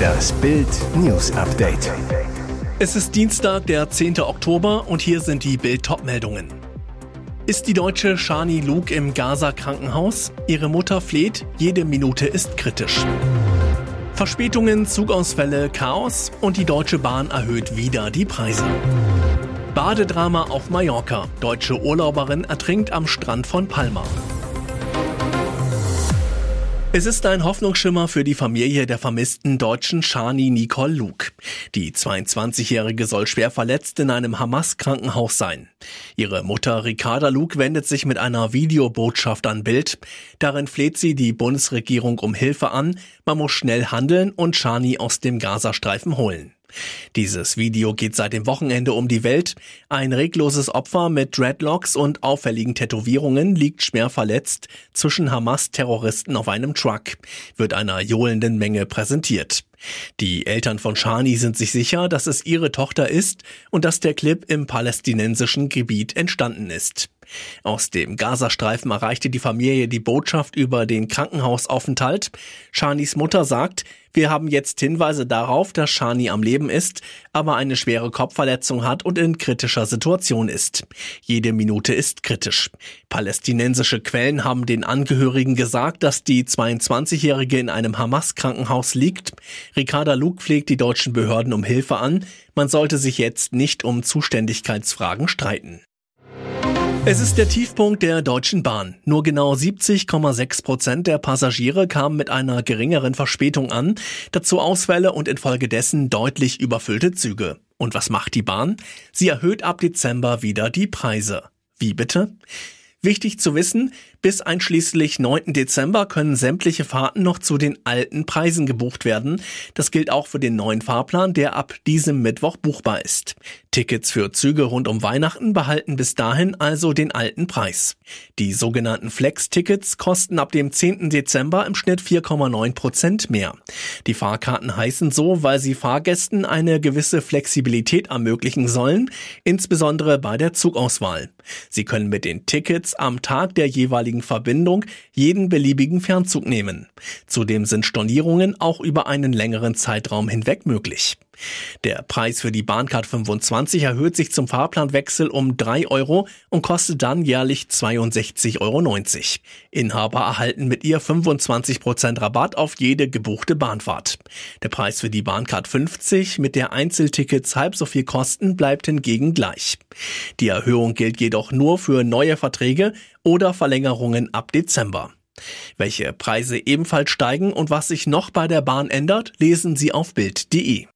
Das Bild News Update. Es ist Dienstag, der 10. Oktober und hier sind die Bild meldungen Ist die deutsche Shani Luke im Gaza Krankenhaus? Ihre Mutter fleht, jede Minute ist kritisch. Verspätungen, Zugausfälle, Chaos und die Deutsche Bahn erhöht wieder die Preise. Badedrama auf Mallorca. Deutsche Urlauberin ertrinkt am Strand von Palma. Es ist ein Hoffnungsschimmer für die Familie der vermissten deutschen Shani Nicole Luke. Die 22-Jährige soll schwer verletzt in einem Hamas-Krankenhaus sein. Ihre Mutter Ricarda Luke wendet sich mit einer Videobotschaft an Bild. Darin fleht sie die Bundesregierung um Hilfe an. Man muss schnell handeln und Shani aus dem Gazastreifen holen. Dieses Video geht seit dem Wochenende um die Welt. Ein regloses Opfer mit Dreadlocks und auffälligen Tätowierungen liegt schwer verletzt zwischen Hamas-Terroristen auf einem Truck, wird einer johlenden Menge präsentiert. Die Eltern von Shani sind sich sicher, dass es ihre Tochter ist und dass der Clip im palästinensischen Gebiet entstanden ist. Aus dem Gazastreifen erreichte die Familie die Botschaft über den Krankenhausaufenthalt. Shanis Mutter sagt, wir haben jetzt Hinweise darauf, dass Shani am Leben ist, aber eine schwere Kopfverletzung hat und in kritischer Situation ist. Jede Minute ist kritisch. Palästinensische Quellen haben den Angehörigen gesagt, dass die 22-Jährige in einem Hamas-Krankenhaus liegt. Ricarda Luke pflegt die deutschen Behörden um Hilfe an. Man sollte sich jetzt nicht um Zuständigkeitsfragen streiten. Es ist der Tiefpunkt der Deutschen Bahn. Nur genau 70,6 Prozent der Passagiere kamen mit einer geringeren Verspätung an, dazu Ausfälle und infolgedessen deutlich überfüllte Züge. Und was macht die Bahn? Sie erhöht ab Dezember wieder die Preise. Wie bitte? Wichtig zu wissen, bis einschließlich 9. Dezember können sämtliche Fahrten noch zu den alten Preisen gebucht werden. Das gilt auch für den neuen Fahrplan, der ab diesem Mittwoch buchbar ist. Tickets für Züge rund um Weihnachten behalten bis dahin also den alten Preis. Die sogenannten Flex-Tickets kosten ab dem 10. Dezember im Schnitt 4,9 Prozent mehr. Die Fahrkarten heißen so, weil sie Fahrgästen eine gewisse Flexibilität ermöglichen sollen, insbesondere bei der Zugauswahl. Sie können mit den Tickets am Tag der jeweiligen jeweiligen Verbindung jeden beliebigen Fernzug nehmen. Zudem sind Stornierungen auch über einen längeren Zeitraum hinweg möglich. Der Preis für die Bahncard 25 erhöht sich zum Fahrplanwechsel um 3 Euro und kostet dann jährlich 62,90 Euro. Inhaber erhalten mit ihr 25 Prozent Rabatt auf jede gebuchte Bahnfahrt. Der Preis für die Bahncard 50 mit der Einzeltickets halb so viel kosten bleibt hingegen gleich. Die Erhöhung gilt jedoch nur für neue Verträge oder Verlängerungen ab Dezember. Welche Preise ebenfalls steigen und was sich noch bei der Bahn ändert, lesen Sie auf Bild.de.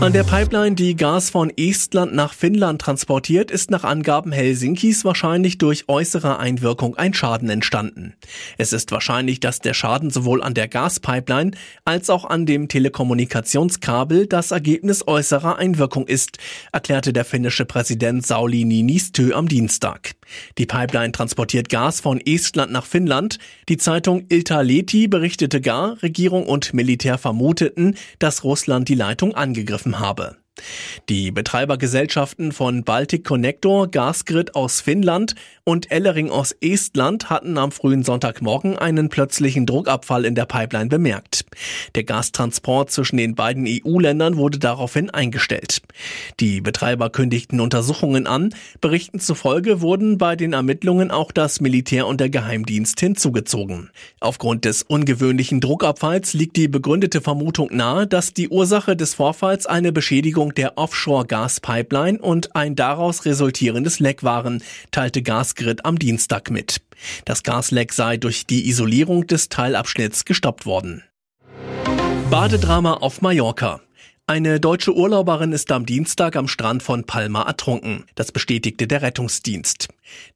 An der Pipeline, die Gas von Estland nach Finnland transportiert, ist nach Angaben Helsinkis wahrscheinlich durch äußere Einwirkung ein Schaden entstanden. Es ist wahrscheinlich, dass der Schaden sowohl an der Gaspipeline als auch an dem Telekommunikationskabel das Ergebnis äußerer Einwirkung ist, erklärte der finnische Präsident Sauli Niinistö am Dienstag. Die Pipeline transportiert Gas von Estland nach Finnland. Die Zeitung Iltalehti berichtete gar, Regierung und Militär vermuteten, dass Russland die Leitung angegriffen habe. Die Betreibergesellschaften von Baltic Connector, Gasgrid aus Finnland und Ellering aus Estland hatten am frühen Sonntagmorgen einen plötzlichen Druckabfall in der Pipeline bemerkt. Der Gastransport zwischen den beiden EU-Ländern wurde daraufhin eingestellt. Die Betreiber kündigten Untersuchungen an. Berichten zufolge wurden bei den Ermittlungen auch das Militär und der Geheimdienst hinzugezogen. Aufgrund des ungewöhnlichen Druckabfalls liegt die begründete Vermutung nahe, dass die Ursache des Vorfalls eine Beschädigung der Offshore-Gaspipeline und ein daraus resultierendes Leck waren, teilte Gasgrid am Dienstag mit. Das Gasleck sei durch die Isolierung des Teilabschnitts gestoppt worden. Badedrama auf Mallorca. Eine deutsche Urlauberin ist am Dienstag am Strand von Palma ertrunken. Das bestätigte der Rettungsdienst.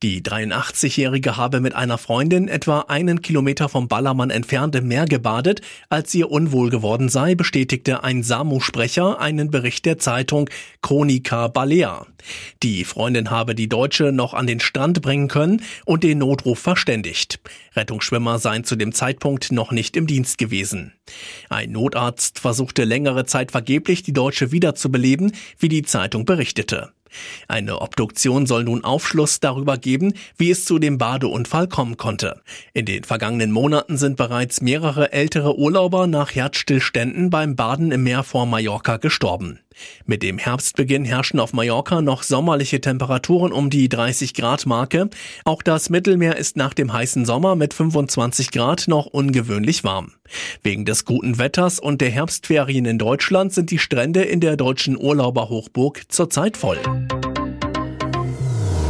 Die 83-Jährige habe mit einer Freundin etwa einen Kilometer vom Ballermann entfernt im Meer gebadet, als ihr unwohl geworden sei, bestätigte ein SAMU-Sprecher einen Bericht der Zeitung Chronica Balea. Die Freundin habe die Deutsche noch an den Strand bringen können und den Notruf verständigt. Rettungsschwimmer seien zu dem Zeitpunkt noch nicht im Dienst gewesen. Ein Notarzt versuchte längere Zeit vergeblich, die Deutsche wiederzubeleben, wie die Zeitung berichtete. Eine Obduktion soll nun Aufschluss darüber geben, wie es zu dem Badeunfall kommen konnte. In den vergangenen Monaten sind bereits mehrere ältere Urlauber nach Herzstillständen beim Baden im Meer vor Mallorca gestorben. Mit dem Herbstbeginn herrschen auf Mallorca noch sommerliche Temperaturen um die 30 Grad Marke. Auch das Mittelmeer ist nach dem heißen Sommer mit 25 Grad noch ungewöhnlich warm. Wegen des guten Wetters und der Herbstferien in Deutschland sind die Strände in der deutschen Urlauberhochburg zurzeit voll.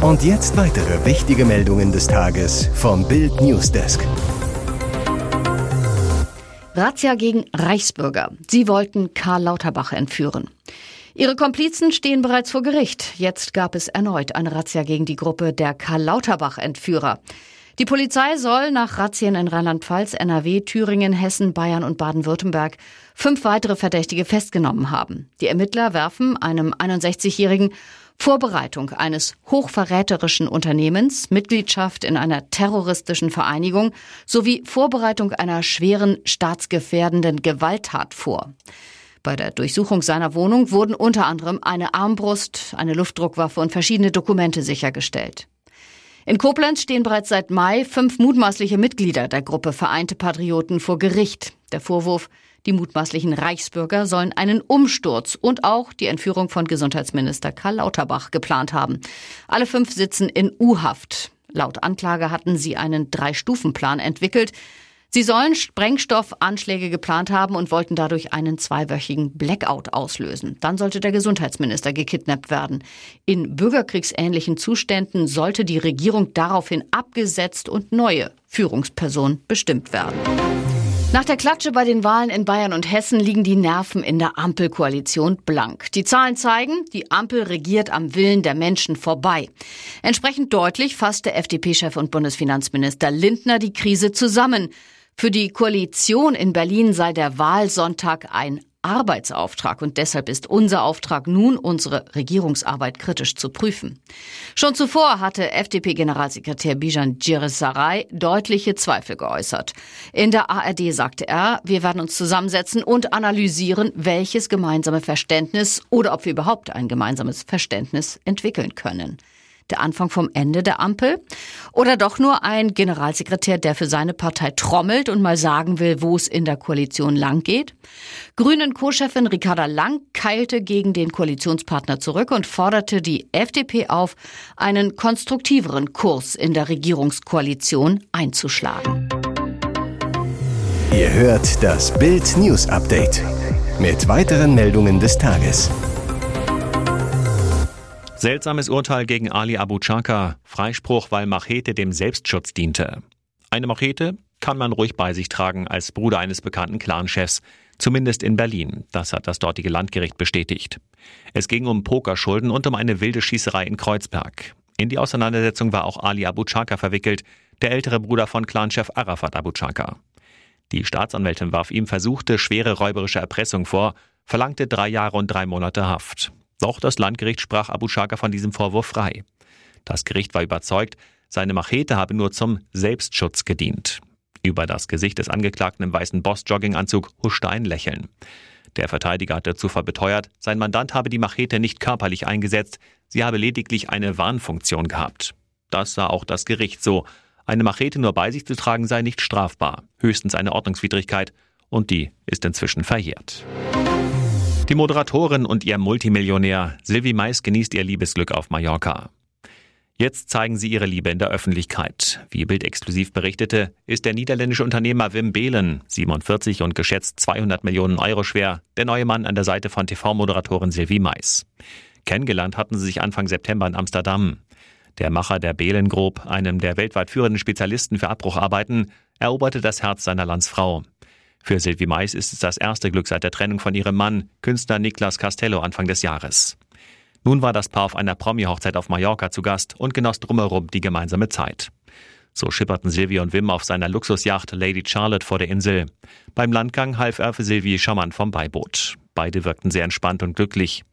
Und jetzt weitere wichtige Meldungen des Tages vom Bild Newsdesk. Razzia gegen Reichsbürger. Sie wollten Karl Lauterbach entführen. Ihre Komplizen stehen bereits vor Gericht. Jetzt gab es erneut eine Razzia gegen die Gruppe der Karl Lauterbach-Entführer. Die Polizei soll nach Razzien in Rheinland-Pfalz, NRW, Thüringen, Hessen, Bayern und Baden-Württemberg fünf weitere Verdächtige festgenommen haben. Die Ermittler werfen einem 61-Jährigen Vorbereitung eines hochverräterischen Unternehmens, Mitgliedschaft in einer terroristischen Vereinigung sowie Vorbereitung einer schweren staatsgefährdenden Gewalttat vor. Bei der Durchsuchung seiner Wohnung wurden unter anderem eine Armbrust, eine Luftdruckwaffe und verschiedene Dokumente sichergestellt. In Koblenz stehen bereits seit Mai fünf mutmaßliche Mitglieder der Gruppe Vereinte Patrioten vor Gericht. Der Vorwurf, die mutmaßlichen Reichsbürger sollen einen Umsturz und auch die Entführung von Gesundheitsminister Karl Lauterbach geplant haben. Alle fünf sitzen in U-Haft. Laut Anklage hatten sie einen Drei-Stufen-Plan entwickelt. Sie sollen Sprengstoffanschläge geplant haben und wollten dadurch einen zweiwöchigen Blackout auslösen. Dann sollte der Gesundheitsminister gekidnappt werden. In bürgerkriegsähnlichen Zuständen sollte die Regierung daraufhin abgesetzt und neue Führungspersonen bestimmt werden. Nach der Klatsche bei den Wahlen in Bayern und Hessen liegen die Nerven in der Ampelkoalition blank. Die Zahlen zeigen, die Ampel regiert am Willen der Menschen vorbei. Entsprechend deutlich fasste FDP-Chef und Bundesfinanzminister Lindner die Krise zusammen. Für die Koalition in Berlin sei der Wahlsonntag ein Arbeitsauftrag und deshalb ist unser Auftrag nun, unsere Regierungsarbeit kritisch zu prüfen. Schon zuvor hatte FDP-Generalsekretär Bijan Giresaray deutliche Zweifel geäußert. In der ARD sagte er, wir werden uns zusammensetzen und analysieren, welches gemeinsame Verständnis oder ob wir überhaupt ein gemeinsames Verständnis entwickeln können der Anfang vom Ende der Ampel? Oder doch nur ein Generalsekretär, der für seine Partei trommelt und mal sagen will, wo es in der Koalition lang geht? Grünen Co-Chefin Ricarda Lang keilte gegen den Koalitionspartner zurück und forderte die FDP auf, einen konstruktiveren Kurs in der Regierungskoalition einzuschlagen. Ihr hört das Bild News Update mit weiteren Meldungen des Tages. Seltsames Urteil gegen Ali Abu Chaka. Freispruch, weil Machete dem Selbstschutz diente. Eine Machete kann man ruhig bei sich tragen als Bruder eines bekannten Clanchefs. Zumindest in Berlin. Das hat das dortige Landgericht bestätigt. Es ging um Pokerschulden und um eine wilde Schießerei in Kreuzberg. In die Auseinandersetzung war auch Ali Abu Chaka verwickelt, der ältere Bruder von Clanchef Arafat Abu Chaka. Die Staatsanwältin warf ihm versuchte schwere räuberische Erpressung vor, verlangte drei Jahre und drei Monate Haft. Doch das Landgericht sprach Abu Shaka von diesem Vorwurf frei. Das Gericht war überzeugt, seine Machete habe nur zum Selbstschutz gedient. Über das Gesicht des Angeklagten im weißen Boss-Jogginganzug huschte ein Lächeln. Der Verteidiger hatte zuvor beteuert, sein Mandant habe die Machete nicht körperlich eingesetzt, sie habe lediglich eine Warnfunktion gehabt. Das sah auch das Gericht so. Eine Machete nur bei sich zu tragen sei nicht strafbar, höchstens eine Ordnungswidrigkeit, und die ist inzwischen verjährt. Die Moderatorin und ihr Multimillionär Sylvie Mais genießt ihr Liebesglück auf Mallorca. Jetzt zeigen sie ihre Liebe in der Öffentlichkeit. Wie Bild exklusiv berichtete, ist der niederländische Unternehmer Wim Behlen, 47 und geschätzt 200 Millionen Euro schwer, der neue Mann an der Seite von TV-Moderatorin Sylvie Mais. Kennengelernt hatten sie sich Anfang September in Amsterdam. Der Macher der Behlen Group, einem der weltweit führenden Spezialisten für Abbrucharbeiten, eroberte das Herz seiner Landsfrau. Für Sylvie Mais ist es das erste Glück seit der Trennung von ihrem Mann, Künstler Niklas Castello, Anfang des Jahres. Nun war das Paar auf einer Promi-Hochzeit auf Mallorca zu Gast und genoss drumherum die gemeinsame Zeit. So schipperten Sylvie und Wim auf seiner Luxusjacht Lady Charlotte vor der Insel. Beim Landgang half er für Sylvie charmant vom Beiboot. Beide wirkten sehr entspannt und glücklich.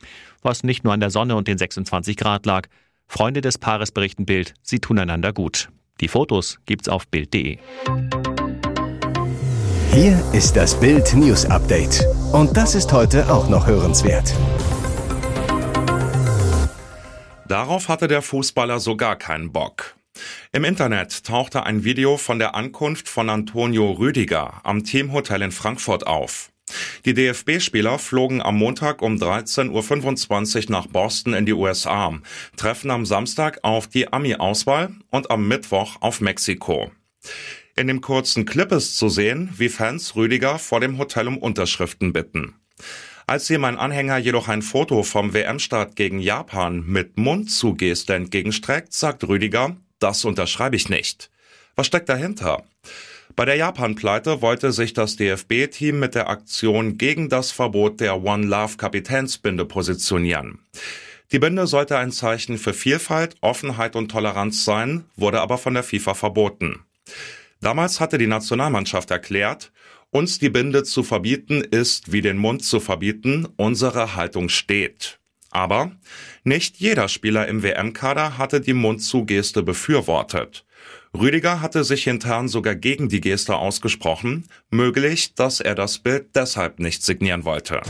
Was nicht nur an der Sonne und den 26 Grad lag. Freunde des Paares berichten Bild, sie tun einander gut. Die Fotos gibt's auf Bild.de. Hier ist das Bild News Update. Und das ist heute auch noch hörenswert. Darauf hatte der Fußballer sogar keinen Bock. Im Internet tauchte ein Video von der Ankunft von Antonio Rüdiger am Teamhotel in Frankfurt auf. Die DFB-Spieler flogen am Montag um 13.25 Uhr nach Boston in die USA, treffen am Samstag auf die Ami-Auswahl und am Mittwoch auf Mexiko. In dem kurzen Clip ist zu sehen, wie Fans Rüdiger vor dem Hotel um Unterschriften bitten. Als ihm ein Anhänger jedoch ein Foto vom WM-Start gegen Japan mit Mundzugeste entgegenstreckt, sagt Rüdiger, das unterschreibe ich nicht. Was steckt dahinter? Bei der Japan-Pleite wollte sich das DFB-Team mit der Aktion gegen das Verbot der One Love Kapitänsbinde positionieren. Die Binde sollte ein Zeichen für Vielfalt, Offenheit und Toleranz sein, wurde aber von der FIFA verboten. Damals hatte die Nationalmannschaft erklärt, uns die Binde zu verbieten ist wie den Mund zu verbieten, unsere Haltung steht. Aber nicht jeder Spieler im WM-Kader hatte die Mundzugeste befürwortet. Rüdiger hatte sich intern sogar gegen die Geste ausgesprochen, möglich, dass er das Bild deshalb nicht signieren wollte.